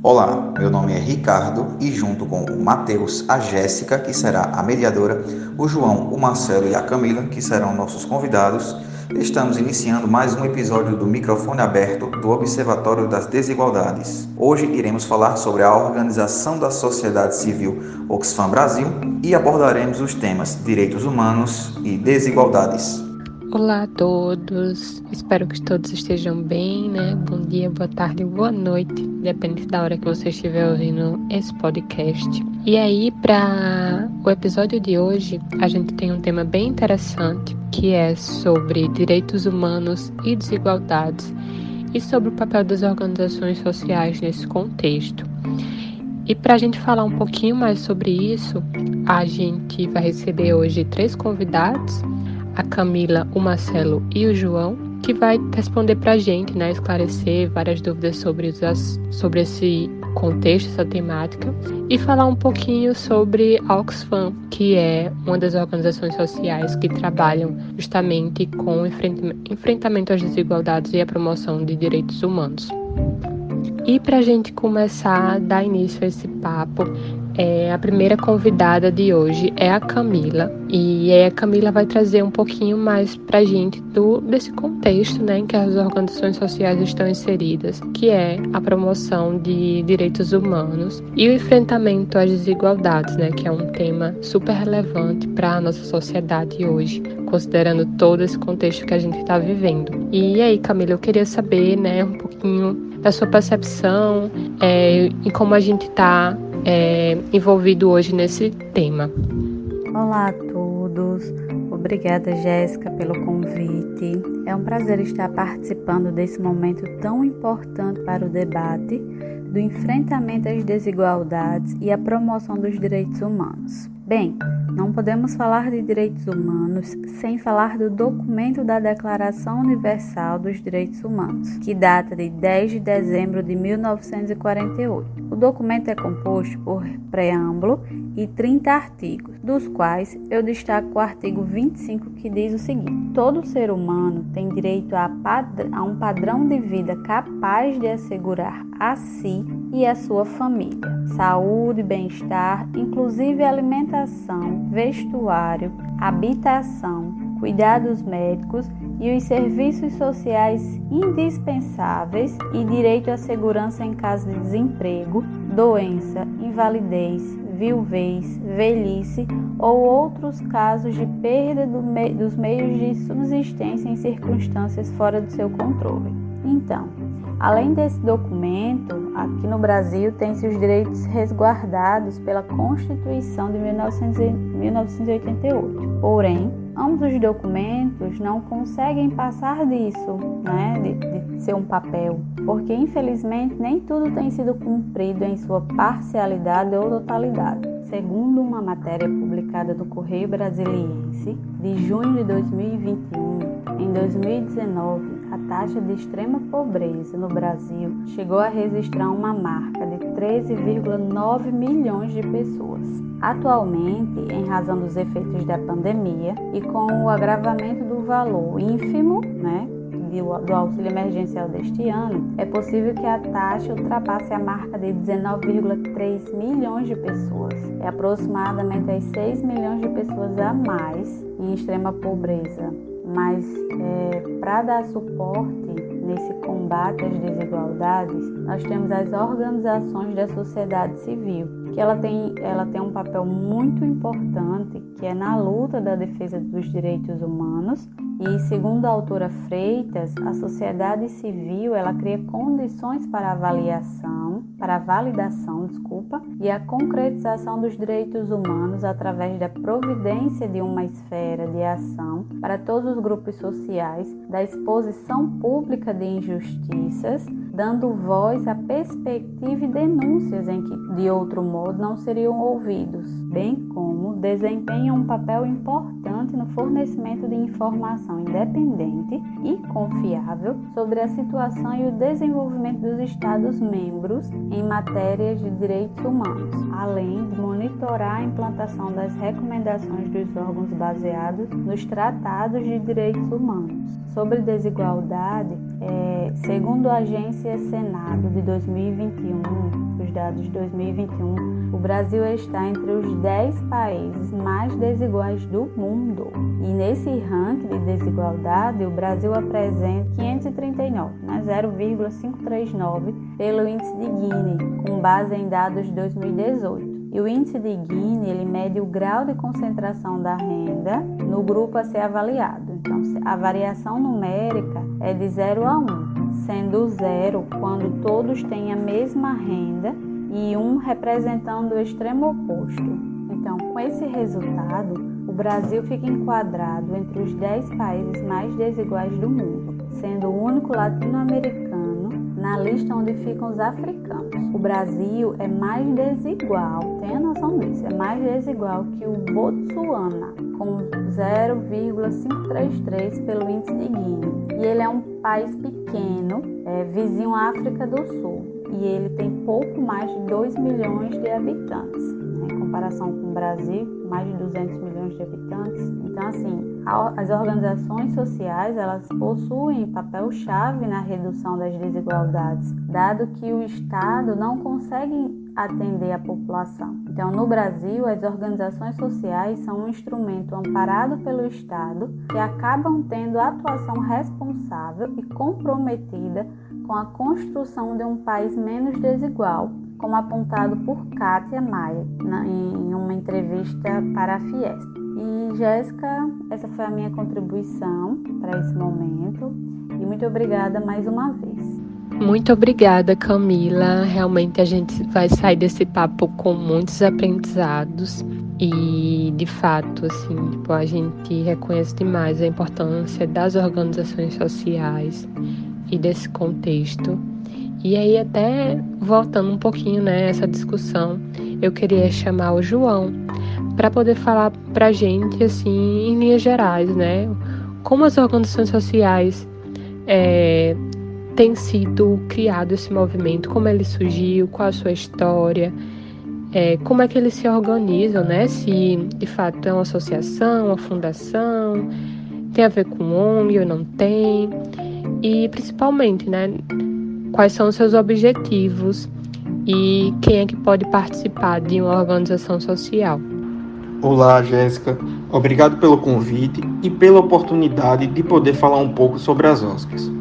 Olá, meu nome é Ricardo e junto com o Matheus, a Jéssica, que será a mediadora, o João, o Marcelo e a Camila, que serão nossos convidados, estamos iniciando mais um episódio do Microfone Aberto do Observatório das Desigualdades. Hoje iremos falar sobre a organização da sociedade civil Oxfam Brasil e abordaremos os temas direitos humanos e desigualdades. Olá a todos, espero que todos estejam bem, né? Bom dia, boa tarde, boa noite, depende da hora que você estiver ouvindo esse podcast. E aí, para o episódio de hoje, a gente tem um tema bem interessante que é sobre direitos humanos e desigualdades e sobre o papel das organizações sociais nesse contexto. E para a gente falar um pouquinho mais sobre isso, a gente vai receber hoje três convidados a Camila, o Marcelo e o João, que vai responder para a gente, né, esclarecer várias dúvidas sobre, sobre esse contexto, essa temática, e falar um pouquinho sobre a Oxfam, que é uma das organizações sociais que trabalham justamente com enfrentamento às desigualdades e a promoção de direitos humanos. E para a gente começar a dar início a esse papo, é, a primeira convidada de hoje é a Camila e a Camila vai trazer um pouquinho mais para a gente do, desse contexto né, em que as organizações sociais estão inseridas, que é a promoção de direitos humanos e o enfrentamento às desigualdades, né, que é um tema super relevante para a nossa sociedade hoje, considerando todo esse contexto que a gente está vivendo. E aí, Camila, eu queria saber né, um pouquinho da sua percepção é, e como a gente está é, envolvido hoje nesse tema. Olá a todos, obrigada Jéssica pelo convite. É um prazer estar participando desse momento tão importante para o debate do enfrentamento às desigualdades e a promoção dos direitos humanos. Bem, não podemos falar de direitos humanos sem falar do documento da Declaração Universal dos Direitos Humanos, que data de 10 de dezembro de 1948. O documento é composto por preâmbulo e 30 artigos, dos quais eu destaco o artigo 25 que diz o seguinte: Todo ser humano tem direito a, a um padrão de vida capaz de assegurar a si e a sua família saúde, bem-estar, inclusive alimentação, vestuário, habitação, cuidados médicos e os serviços sociais indispensáveis e direito à segurança em caso de desemprego, doença, invalidez, viuvez, velhice ou outros casos de perda do me dos meios de subsistência em circunstâncias fora do seu controle. Então, além desse documento, aqui no Brasil tem-se os direitos resguardados pela Constituição de 1988. Porém, ambos os documentos não conseguem passar disso, né, de, de ser um papel, porque infelizmente nem tudo tem sido cumprido em sua parcialidade ou totalidade. Segundo uma matéria publicada no Correio Brasiliense de junho de 2021, em 2019, a taxa de extrema pobreza no Brasil chegou a registrar uma marca de 13,9 milhões de pessoas. Atualmente, em razão dos efeitos da pandemia e com o agravamento do valor ínfimo, né, do auxílio emergencial deste ano, é possível que a taxa ultrapasse a marca de 19,3 milhões de pessoas. É aproximadamente as 6 milhões de pessoas a mais em extrema pobreza mas é, para dar suporte nesse combate às desigualdades, nós temos as organizações da sociedade civil, que ela tem, ela tem um papel muito importante, que é na luta da defesa dos direitos humanos. E segundo a autora Freitas, a sociedade civil ela cria condições para avaliação, para validação, desculpa, e a concretização dos direitos humanos através da providência de uma esfera de ação para todos os grupos sociais, da exposição pública de injustiças, dando voz a perspectiva e denúncias em que de outro modo não seriam ouvidos, bem como desempenham um papel importante no fornecimento de informação independente e confiável sobre a situação e o desenvolvimento dos Estados-membros em matérias de direitos humanos, além de monitorar a implantação das recomendações dos órgãos baseados nos tratados de direitos humanos. Sobre desigualdade, É, segundo a agência Senado de 2021, os dados de 2021, o Brasil está entre os 10 países mais desiguais do mundo. E nesse ranking de desigualdade, o Brasil apresenta 539, né, 0,539 pelo índice de Gini, com base em dados de 2018. E o índice de Gini ele mede o grau de concentração da renda no grupo a ser avaliado. Então, a variação numérica é de 0 a 1, sendo 0 quando todos têm a mesma renda e 1 representando o extremo oposto. Então, com esse resultado, o Brasil fica enquadrado entre os 10 países mais desiguais do mundo, sendo o único latino-americano na lista onde ficam os africanos. O Brasil é mais desigual, tenha noção disso, é mais desigual que o Botsuana, com 0,533 pelo índice de Guiné. E ele é um país pequeno, é, vizinho à África do Sul, e ele tem pouco mais de 2 milhões de habitantes. Né, em comparação com o Brasil, mais de 200 milhões de habitantes. Então, assim, as organizações sociais elas possuem papel-chave na redução das desigualdades, dado que o Estado não consegue atender a população. Então, no Brasil, as organizações sociais são um instrumento amparado pelo Estado que acabam tendo atuação responsável e comprometida com a construção de um país menos desigual, como apontado por Kátia Maia em uma entrevista para a Fiesp. E Jéssica, essa foi a minha contribuição para esse momento e muito obrigada mais uma vez. Muito obrigada, Camila. Realmente a gente vai sair desse papo com muitos aprendizados e, de fato, assim, tipo, a gente reconhece demais a importância das organizações sociais e desse contexto. E aí, até voltando um pouquinho nessa né, discussão, eu queria chamar o João para poder falar para a gente, assim, em linhas gerais, né, como as organizações sociais é, tem sido criado esse movimento, como ele surgiu, qual a sua história, é, como é que eles se organizam, né? Se de fato é uma associação, uma fundação, tem a ver com ONG ou não tem, e principalmente, né? Quais são os seus objetivos e quem é que pode participar de uma organização social. Olá, Jéssica. Obrigado pelo convite e pela oportunidade de poder falar um pouco sobre as OSCs.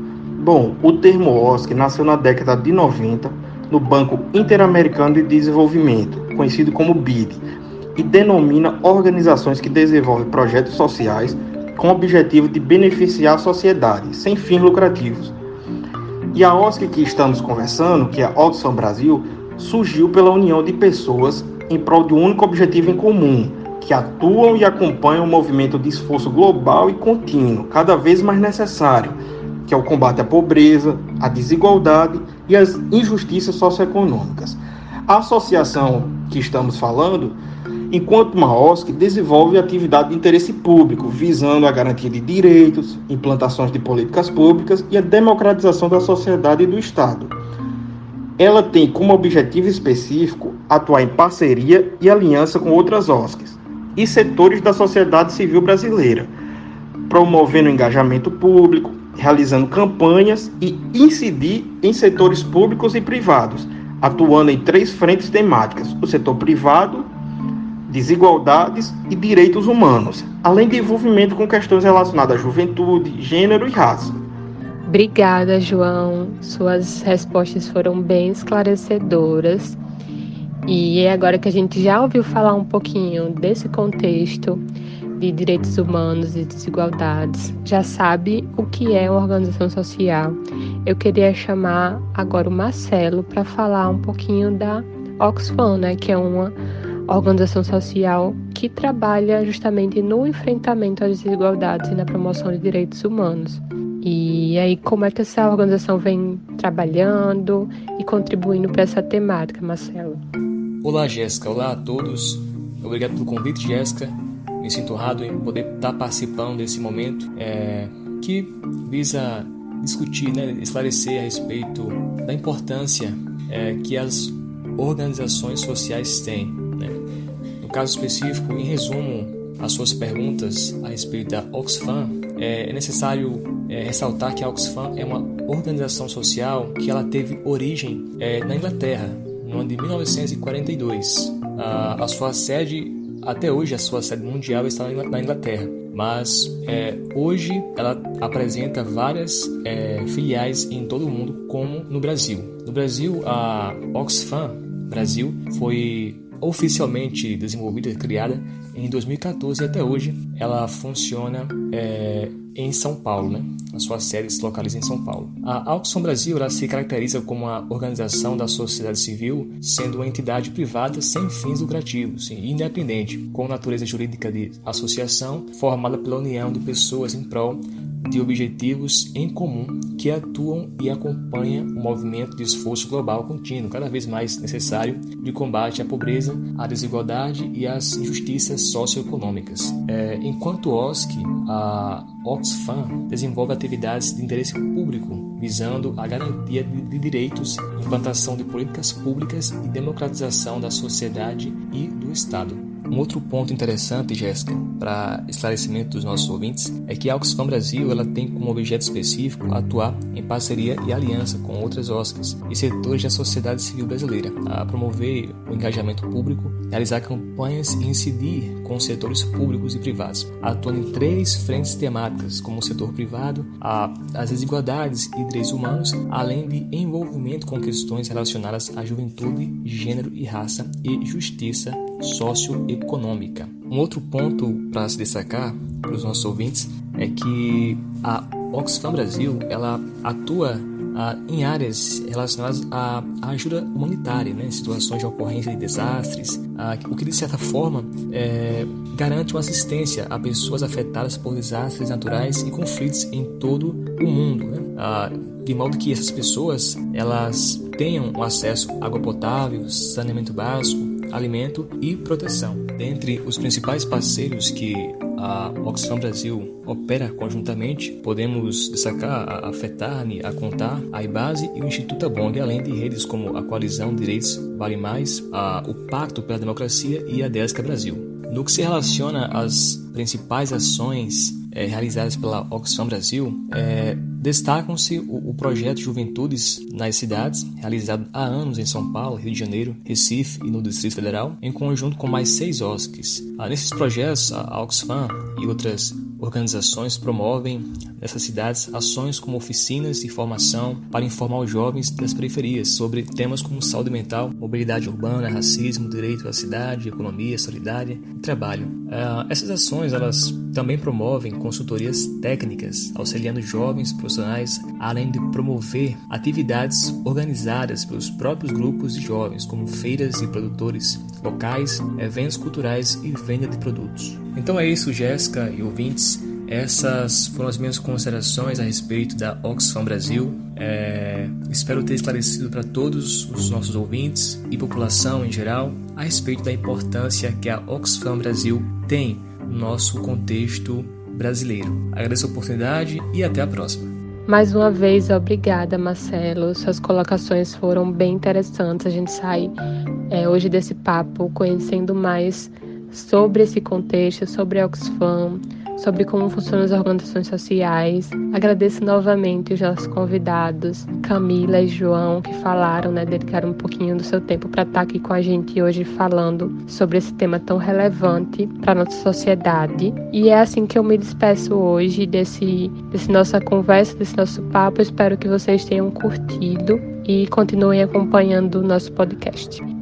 Bom, o termo OSC nasceu na década de 90 no Banco Interamericano de Desenvolvimento, conhecido como BID, e denomina organizações que desenvolvem projetos sociais com o objetivo de beneficiar a sociedade, sem fins lucrativos. E a OSC que estamos conversando, que é Oxfam Brasil, surgiu pela união de pessoas em prol de um único objetivo em comum, que atuam e acompanham o movimento de esforço global e contínuo, cada vez mais necessário, que é o combate à pobreza, à desigualdade e às injustiças socioeconômicas. A associação que estamos falando, enquanto uma OSC, desenvolve atividade de interesse público, visando a garantia de direitos, implantações de políticas públicas e a democratização da sociedade e do Estado. Ela tem como objetivo específico atuar em parceria e aliança com outras OSCs e setores da sociedade civil brasileira, promovendo o engajamento público, realizando campanhas e incidir em setores públicos e privados, atuando em três frentes temáticas: o setor privado, desigualdades e direitos humanos, além de envolvimento com questões relacionadas à juventude, gênero e raça. Obrigada, João. Suas respostas foram bem esclarecedoras. E agora que a gente já ouviu falar um pouquinho desse contexto, de direitos humanos e desigualdades já sabe o que é uma organização social. Eu queria chamar agora o Marcelo para falar um pouquinho da Oxfam, né, que é uma organização social que trabalha justamente no enfrentamento às desigualdades e na promoção de direitos humanos. E aí, como é que essa organização vem trabalhando e contribuindo para essa temática, Marcelo? Olá, Jéssica. Olá a todos. Obrigado pelo convite, Jéssica me sinto honrado em poder estar participando desse momento é, que visa discutir, né, esclarecer a respeito da importância é, que as organizações sociais têm. Né? No caso específico, em resumo, as suas perguntas a respeito da Oxfam, é necessário é, ressaltar que a Oxfam é uma organização social que ela teve origem é, na Inglaterra, no ano de 1942. A, a sua sede, até hoje, a sua sede mundial está na Inglaterra mas é, hoje ela apresenta várias é, filiais em todo o mundo, como no Brasil. No Brasil, a Oxfam Brasil foi oficialmente desenvolvida e criada em 2014 e até hoje ela funciona é, em São Paulo, né? A sua sede se localiza em São Paulo. A Oxfam Brasil ela se caracteriza como uma organização da sociedade civil, sendo uma entidade privada sem fins lucrativos e independente, com natureza jurídica de associação, formada pela união de pessoas em prol de objetivos em comum que atuam e acompanham o movimento de esforço global contínuo, cada vez mais necessário, de combate à pobreza, à desigualdade e às injustiças socioeconômicas. É, enquanto OSC, a Oxfam desenvolve atividades de interesse público visando a garantia de, direitos, implantação de políticas públicas e democratização da sociedade e do Estado. Um outro ponto interessante, Jéssica, para esclarecimento dos nossos ouvintes, é que a Oxfam Brasil ela tem como objeto específico atuar em parceria e aliança com outras OSCs e setores da sociedade civil brasileira, a promover o engajamento público, realizar campanhas e incidir com setores públicos e privados, atuando em três frentes temáticas, como o setor privado, a, as desigualdades e direitos humanos, além de envolvimento com questões relacionadas à juventude, gênero e raça e justiça socioeconômica. Um outro ponto para se destacar para os nossos ouvintes é que a Oxfam Brasil ela atua ah, em áreas relacionadas à, ajuda humanitária, né, situações de ocorrência de desastres, ah, o que de certa forma é, garante uma assistência a pessoas afetadas por desastres naturais e conflitos em todo o mundo, né, ah, de modo que essas pessoas elas tenham acesso a água potável, saneamento básico, alimento e proteção. Dentre os principais parceiros que a Oxfam Brasil opera conjuntamente, podemos destacar a FETARNE, a CONTAR, a IBASE e o Instituto Abong, além de redes como a Coalizão Direitos Vale Mais, a, o Pacto pela Democracia e a DESCA Brasil. No que se relaciona às principais ações é, realizadas pela Oxfam Brasil, é, destacam-se o, o, projeto Juventudes nas Cidades, realizado há anos em São Paulo, Rio de Janeiro, Recife e no Distrito Federal, em conjunto com mais seis OSCs. Ah, nesses projetos, a Oxfam e outras organizações promovem nessas cidades ações como oficinas e formação para informar os jovens das periferias sobre temas como saúde mental, mobilidade urbana, racismo, direito à cidade, economia solidária e trabalho. Uh, essas ações elas também promovem consultorias técnicas, auxiliando jovens profissionais, além de promover atividades organizadas pelos próprios grupos de jovens, como feiras e produtores locais, eventos culturais e venda de produtos. Então é isso, Jéssica e ouvintes. Essas foram as minhas considerações a respeito da Oxfam Brasil. É, espero ter esclarecido para todos os nossos ouvintes e população em geral a respeito da importância que a Oxfam Brasil tem no nosso contexto brasileiro. Agradeço a oportunidade e até a próxima. Mais uma vez, obrigada, Marcelo. Suas colocações foram bem interessantes. A gente sai é, hoje desse papo conhecendo mais sobre esse contexto, sobre a Oxfam, sobre como funcionam as organizações sociais. Agradeço novamente os nossos convidados, Camila e João, que falaram, né, dedicaram um pouquinho do seu tempo para estar aqui com a gente hoje falando sobre esse tema tão relevante para nossa sociedade. E é assim que eu me despeço hoje desse, desse nossa conversa, desse nosso papo. Espero que vocês tenham curtido e continuem acompanhando o nosso podcast.